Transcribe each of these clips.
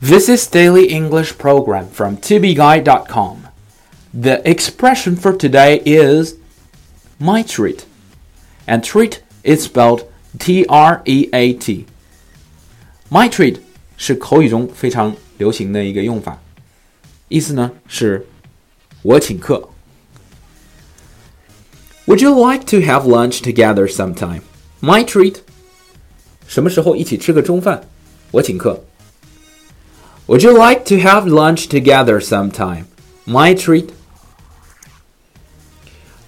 This is Daily English Program from tobeguide.com. The expression for today is my treat. And treat is spelled T R E A T. My treat 是口语中非常流行的一个用法，意思呢是我请客。Would you like to have lunch together sometime? My treat. 什么时候一起吃个中饭？我请客。 would you like to have lunch together sometime? My treat.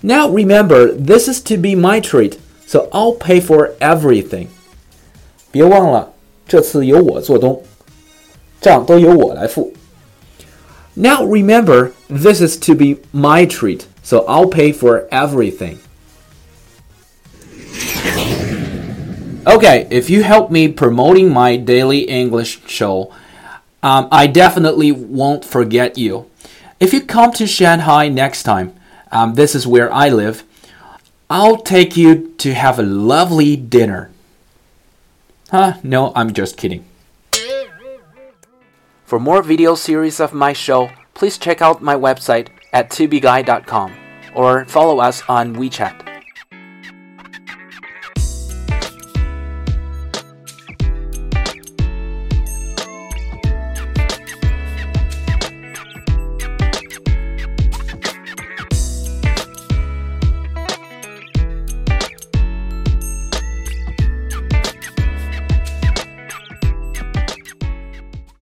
Now remember, this is to be my treat, so I'll pay for everything. 别忘了，这次由我做东，账都由我来付。Now remember, this is to be my treat, so I'll pay for everything. Okay, if you help me promoting my daily English show, um, I definitely won't forget you. If you come to Shanghai next time, um, this is where I live, I'll take you to have a lovely dinner. Huh? No, I'm just kidding. For more video series of my show, please check out my website at tubeguy.com or follow us on WeChat.